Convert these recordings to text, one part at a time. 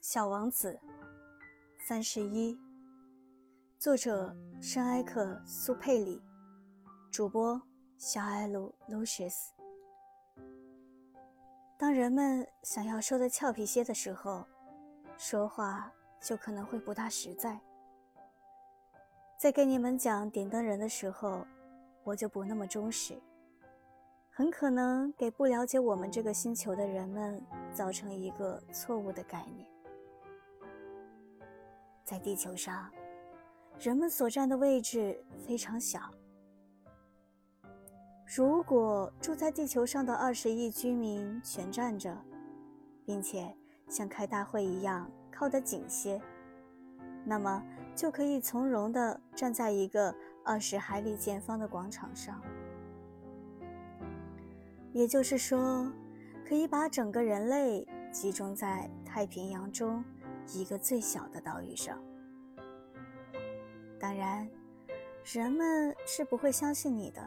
小王子，三十一。作者：圣埃克苏佩里，主播：小艾鲁 Lucius。当人们想要说的俏皮些的时候，说话就可能会不大实在。在给你们讲点灯人的时候，我就不那么忠实，很可能给不了解我们这个星球的人们造成一个错误的概念。在地球上，人们所占的位置非常小。如果住在地球上的二十亿居民全站着，并且像开大会一样靠得紧些，那么就可以从容地站在一个二十海里见方的广场上。也就是说，可以把整个人类集中在太平洋中一个最小的岛屿上。当然，人们是不会相信你的。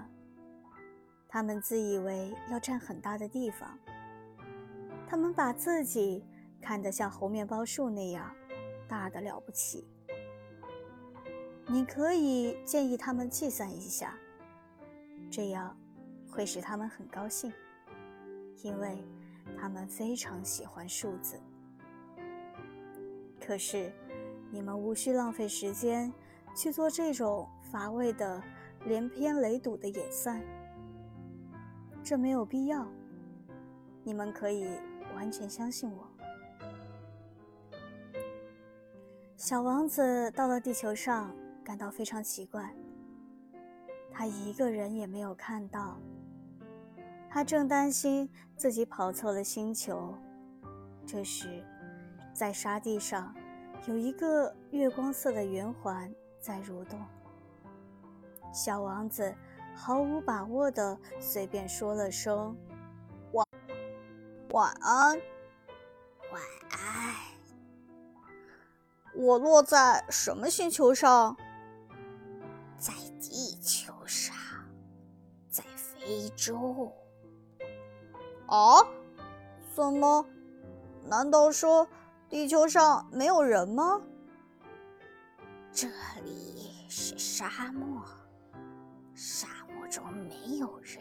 他们自以为要占很大的地方，他们把自己看得像猴面包树那样大的了不起。你可以建议他们计算一下，这样会使他们很高兴，因为他们非常喜欢数字。可是，你们无需浪费时间。去做这种乏味的、连篇累牍的演算，这没有必要。你们可以完全相信我。小王子到了地球上，感到非常奇怪。他一个人也没有看到。他正担心自己跑错了星球。这时，在沙地上有一个月光色的圆环。在蠕动，小王子毫无把握地随便说了声“晚晚安，晚安”。我落在什么星球上？在地球上，在非洲。啊？怎么？难道说地球上没有人吗？这里是沙漠，沙漠中没有人。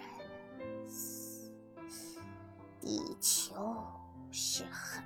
地球是很。